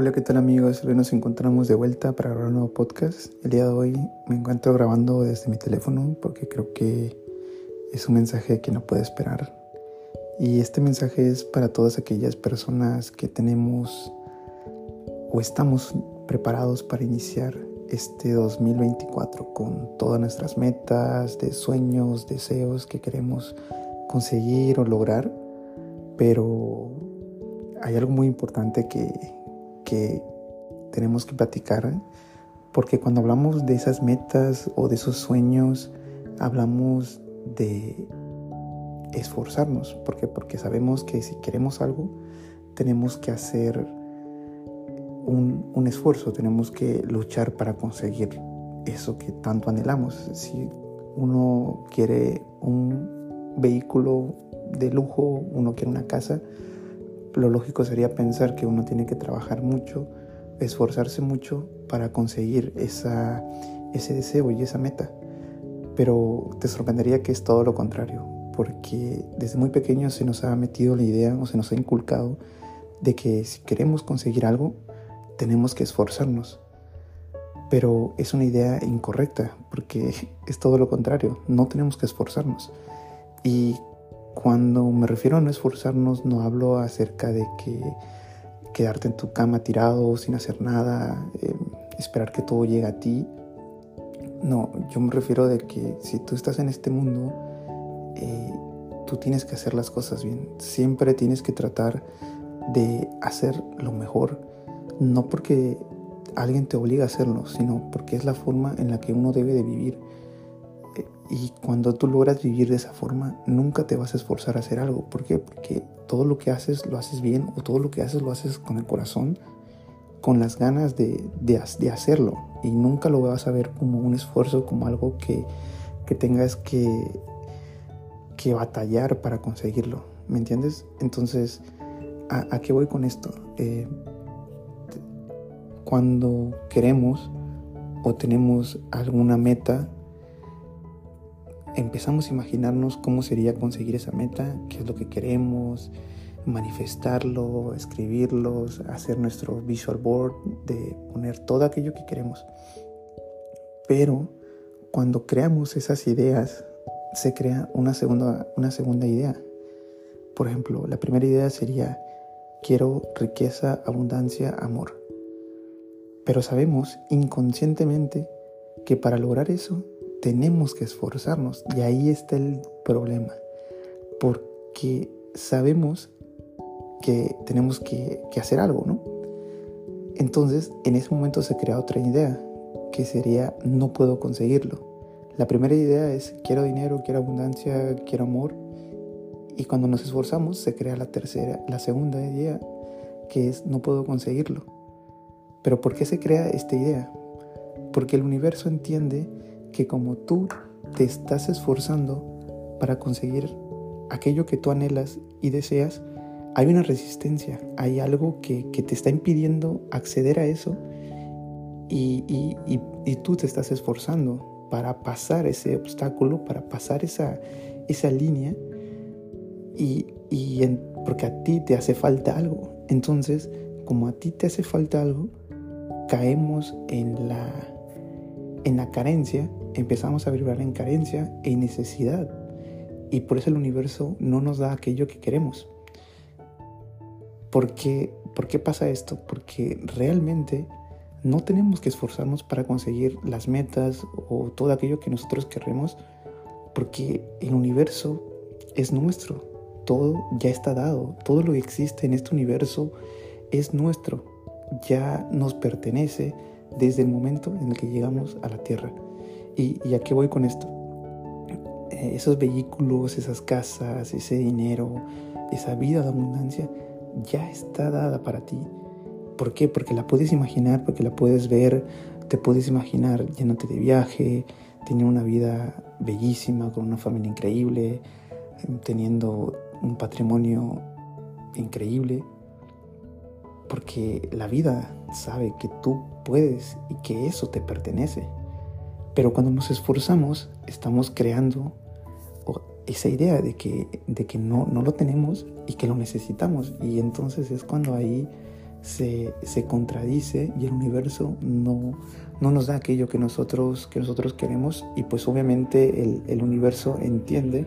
Hola, ¿qué tal amigos? Hoy nos encontramos de vuelta para grabar un nuevo podcast. El día de hoy me encuentro grabando desde mi teléfono porque creo que es un mensaje que no puede esperar. Y este mensaje es para todas aquellas personas que tenemos o estamos preparados para iniciar este 2024 con todas nuestras metas, de sueños, deseos que queremos conseguir o lograr. Pero hay algo muy importante que, que tenemos que platicar, porque cuando hablamos de esas metas o de esos sueños, hablamos de esforzarnos, porque porque sabemos que si queremos algo, tenemos que hacer un, un, esfuerzo, tenemos que luchar para conseguir eso que tanto anhelamos. Si uno quiere un vehículo de lujo, uno quiere una casa, lo lógico sería pensar que uno tiene que trabajar mucho, esforzarse mucho para conseguir esa, ese deseo y esa meta. Pero te sorprendería que es todo lo contrario, porque desde muy pequeños se nos ha metido la idea o se nos ha inculcado de que si queremos conseguir algo, tenemos que esforzarnos. Pero es una idea incorrecta, porque es todo lo contrario, no tenemos que esforzarnos. Y cuando me refiero a no esforzarnos, no hablo acerca de que quedarte en tu cama tirado sin hacer nada, eh, esperar que todo llegue a ti. No, yo me refiero de que si tú estás en este mundo, eh, tú tienes que hacer las cosas bien. Siempre tienes que tratar de hacer lo mejor, no porque alguien te obliga a hacerlo, sino porque es la forma en la que uno debe de vivir. Y cuando tú logras vivir de esa forma, nunca te vas a esforzar a hacer algo. ¿Por qué? Porque todo lo que haces lo haces bien o todo lo que haces lo haces con el corazón, con las ganas de, de, hacerlo. Y nunca lo vas a ver como un esfuerzo, como algo que, que tengas que, que batallar para conseguirlo. ¿Me entiendes? Entonces, ¿a, qué voy con esto? Eh, cuando queremos o tenemos alguna meta, empezamos a imaginarnos cómo sería conseguir esa meta, qué es lo que queremos, manifestarlo, escribirlos, hacer nuestro visual board, de poner todo aquello que queremos. Pero cuando creamos esas ideas, se crea una segunda, una segunda idea. Por ejemplo, la primera idea sería, quiero riqueza, abundancia, amor. Pero sabemos inconscientemente que para lograr eso tenemos que esforzarnos. Y ahí está el problema. Porque sabemos que tenemos que, hacer algo, ¿no? Entonces, en ese momento se crea otra idea, que sería no puedo conseguirlo. La primera idea es quiero dinero, quiero abundancia, quiero amor. Y cuando nos esforzamos se crea la tercera, la segunda idea, que es no puedo conseguirlo. Pero ¿por qué se crea esta idea? Porque el universo entiende que como tú te estás esforzando para conseguir aquello que tú anhelas y deseas, hay una resistencia, hay algo que, te está impidiendo acceder a eso y, tú te estás esforzando para pasar ese obstáculo, para pasar esa, esa línea y, porque a ti te hace falta algo. Entonces, como a ti te hace falta algo, caemos en la, en la carencia empezamos a vibrar en carencia e necesidad. Y por eso el universo no nos da aquello que queremos. ¿Por qué, ¿Por qué pasa esto? Porque realmente no tenemos que esforzarnos para conseguir las metas o todo aquello que nosotros queremos, porque el universo es nuestro. Todo ya está dado. Todo lo que existe en este universo es nuestro. Ya nos pertenece desde el momento en el que llegamos a la Tierra. ¿Y, a qué voy con esto? Eh, esos vehículos, esas casas, ese dinero, esa vida de abundancia ya está dada para ti. ¿Por qué? Porque la puedes imaginar, porque la puedes ver, te puedes imaginar llenándote de viaje, teniendo una vida bellísima, con una familia increíble, teniendo un patrimonio increíble. Porque la vida sabe que tú puedes y que eso te pertenece. Pero cuando nos esforzamos, estamos creando esa idea de que, de que no, no lo tenemos y que lo necesitamos. Y entonces es cuando ahí se, se contradice y el universo no, no nos da aquello que nosotros, que nosotros queremos y pues obviamente el, universo entiende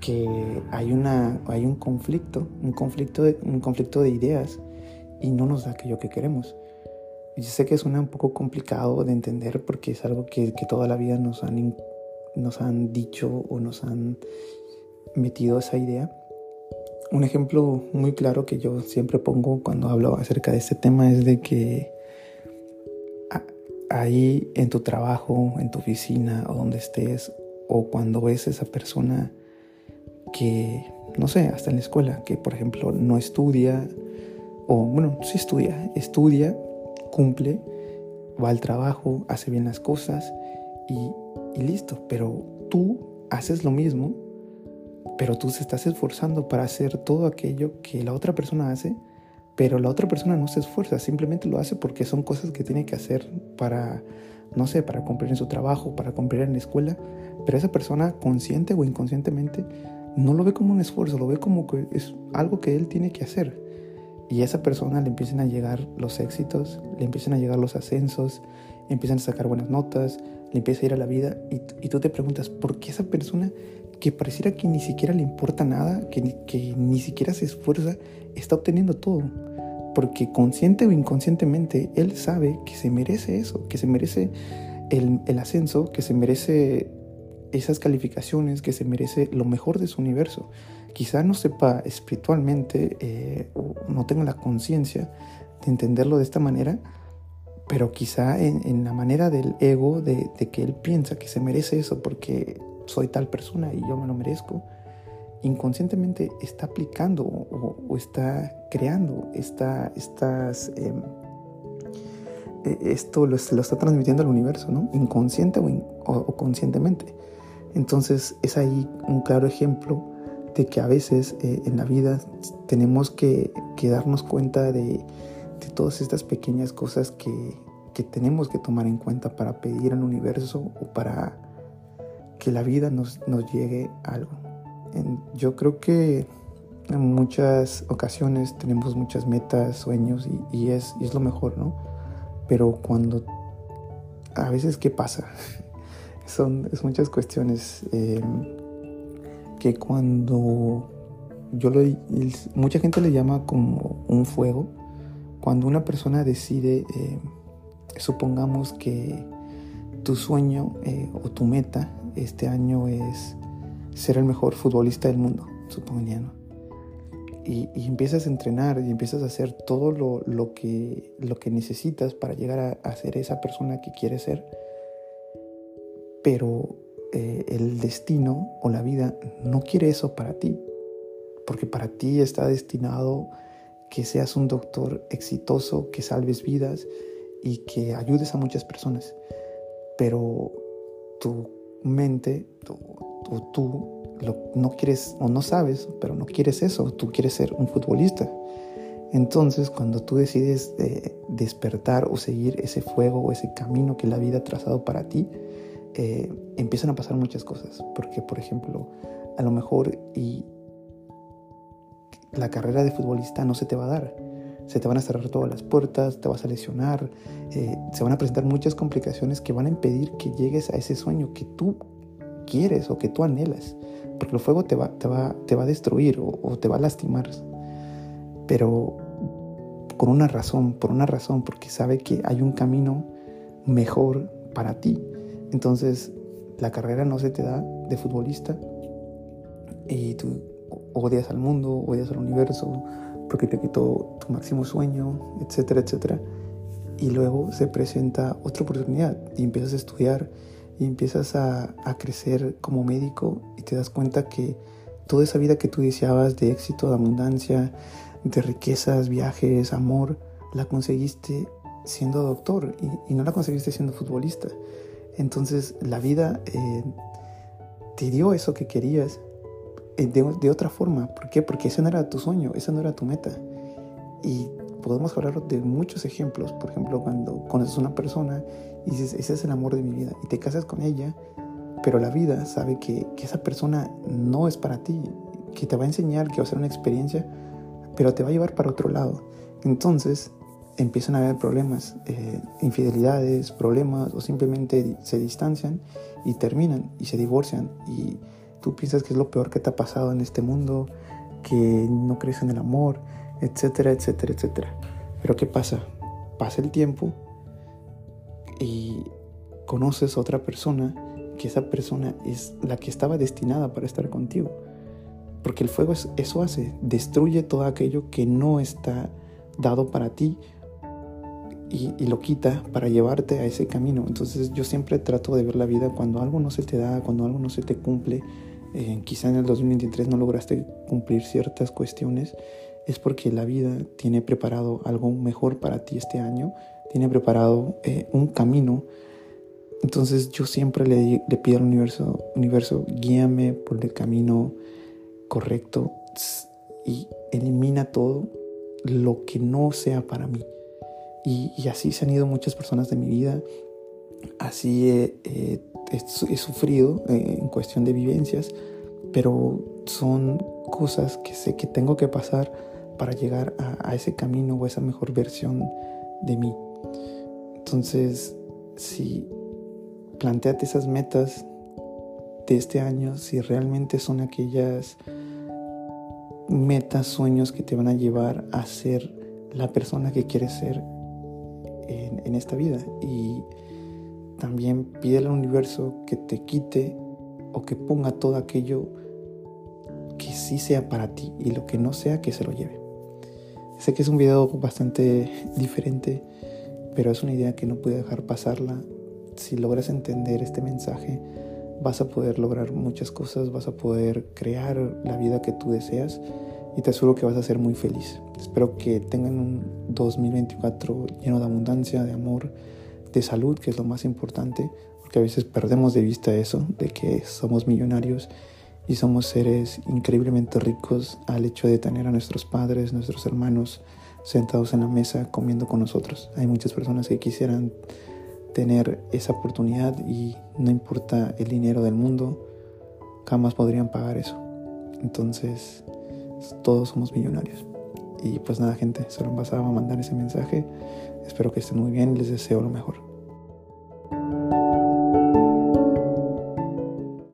que hay, una, hay un conflicto, un conflicto, un conflicto de ideas y no nos da aquello que queremos. Yo sé que suena un poco complicado de entender porque es algo que, que toda la vida nos han, nos han dicho o nos han metido esa idea. Un ejemplo muy claro que yo siempre pongo cuando hablo acerca de este tema es de que ahí en tu trabajo, en tu oficina o donde estés, o cuando ves a esa persona que, no sé, hasta en la escuela, que por ejemplo no estudia, o bueno, sí estudia, estudia, cumple, va al trabajo, hace bien las cosas y, y listo, pero tú haces lo mismo, pero tú se estás esforzando para hacer todo aquello que la otra persona hace pero la otra persona no se esfuerza, simplemente lo hace porque son cosas que tiene que hacer para, no sé, para cumplir en su trabajo, para cumplir en la escuela, pero esa persona consciente o inconscientemente no lo ve como un esfuerzo, lo ve como que es algo que él tiene que hacer. Y a esa persona le empiezan a llegar los éxitos, le empiezan a llegar los ascensos, empiezan a sacar buenas notas, le empieza a ir a la vida y, tú te preguntas, ¿por qué esa persona que pareciera que ni siquiera le importa nada, que, que ni siquiera se esfuerza, está obteniendo todo? porque consciente o inconscientemente él sabe que se merece eso, que se merece el, ascenso, que se merece esas calificaciones, que se merece lo mejor de su universo. Quizá no sepa espiritualmente eh, no tenga la conciencia de entenderlo de esta manera, pero quizá en, la manera del ego, de, que él piensa que se merece eso porque soy tal persona y yo me lo merezco, inconscientemente está aplicando o, está creando esta, estas, em, e, esto lo, lo, está transmitiendo al universo, ¿no? Inconsciente o, conscientemente. Entonces es ahí un claro ejemplo de que a veces eh, en la vida tenemos que, darnos cuenta de, todas estas pequeñas cosas que, que tenemos que tomar en cuenta para pedir al universo o para que la vida nos, nos llegue algo yo creo que en muchas ocasiones tenemos muchas metas, sueños y, es, es, lo mejor, ¿no? Pero cuando a veces, ¿qué pasa? Son es muchas cuestiones em, que cuando yo lo, mucha gente le llama como un fuego, cuando una persona decide, em, supongamos que tu sueño eh, o tu meta este año es ser el mejor futbolista del mundo, suponiendo. Y, y, empiezas a entrenar y empiezas a hacer todo lo, lo, que, lo que necesitas para llegar a, ser esa persona que quieres ser. Pero eh, el destino o la vida no quiere eso para ti. Porque para ti está destinado que seas un doctor exitoso, que salves vidas y que ayudes a muchas personas. Pero tu mente, tu, tú no quieres o no sabes, pero no quieres eso, tú quieres ser un futbolista. Entonces, cuando tú decides despertar o seguir ese fuego o ese camino que la vida ha trazado para ti, eh, empiezan a pasar muchas cosas. Porque, por ejemplo, a lo mejor y la carrera de futbolista no se te va a dar. Se te van a cerrar todas las puertas, te vas a lesionar, eh, se van a presentar muchas complicaciones que van a impedir que llegues a ese sueño que tú quieres o que tú anhelas. Porque el fuego te va, te va, te va a destruir o, te va a lastimar. Pero con una razón, por una razón, porque sabe que hay un camino mejor para ti. Entonces, la carrera no se te da de futbolista y tú odias al mundo, odias al universo, porque te quitó tu máximo sueño, etcétera, etcétera. Y luego se presenta otra oportunidad y empiezas a estudiar y empiezas a, crecer como médico y te das cuenta que toda esa vida que tú deseabas de éxito, de abundancia, de riquezas, viajes, amor, la conseguiste siendo doctor y, no la conseguiste siendo futbolista. Entonces la vida eh, te dio eso que querías eh, de, otra forma. ¿Por qué? Porque ese no era tu sueño, esa no era tu meta. Y podemos hablar de muchos ejemplos. Por ejemplo, cuando conoces a una persona y dices, ese es el amor de mi vida, y te casas con ella, pero la vida sabe que, que esa persona no es para ti, que te va a enseñar, que va a ser una experiencia, pero te va a llevar para otro lado, Entonces empiezan a haber problemas, eh, infidelidades, problemas o simplemente se distancian y terminan y se divorcian y tú piensas que es lo peor que te ha pasado en este mundo, que no crees en el amor, etcétera, etcétera, etcétera. Pero ¿qué pasa? Pasa el tiempo y conoces a otra persona que esa persona es la que estaba destinada para estar contigo. Porque el fuego eso hace, destruye todo aquello que no está dado para ti y, lo quita para llevarte a ese camino. Entonces yo siempre trato de ver la vida cuando algo no se te da, cuando algo no se te cumple, eh, quizá en el 2023 no lograste cumplir ciertas cuestiones, es porque la vida tiene preparado algo mejor para ti este año, tiene preparado eh, un camino. Entonces yo siempre le, le pido al universo, universo, guíame por el camino correcto y elimina todo lo que no sea para mí. Y, así se han ido muchas personas de mi vida. Así he, sufrido eh, en cuestión de vivencias, pero son cosas que sé que tengo que pasar para llegar a, ese camino o esa mejor versión de mí. Entonces, si planteate esas metas de este año, si realmente son aquellas metas, sueños que te van a llevar a ser la persona que quieres ser en, esta vida. Y también pide al universo que te quite o que ponga todo aquello que sí sea para ti y lo que no sea que se lo lleve. Sé que es un video bastante diferente, pero es una idea que no pude dejar pasarla. Si logras entender este mensaje, vas a poder lograr muchas cosas, vas a poder crear la vida que tú deseas y te aseguro que vas a ser muy feliz. Espero que tengan un 2024 lleno de abundancia, de amor, de salud, que es lo más importante, porque a veces perdemos de vista eso, de que somos millonarios y somos seres increíblemente ricos al hecho de tener a nuestros padres, nuestros hermanos sentados en la mesa comiendo con nosotros. Hay muchas personas que quisieran tener esa oportunidad y no importa el dinero del mundo, jamás podrían pagar eso. Entonces, todos somos millonarios. Y pues nada, gente, solo pasaba a mandar ese mensaje. Espero que estén muy bien les deseo lo mejor.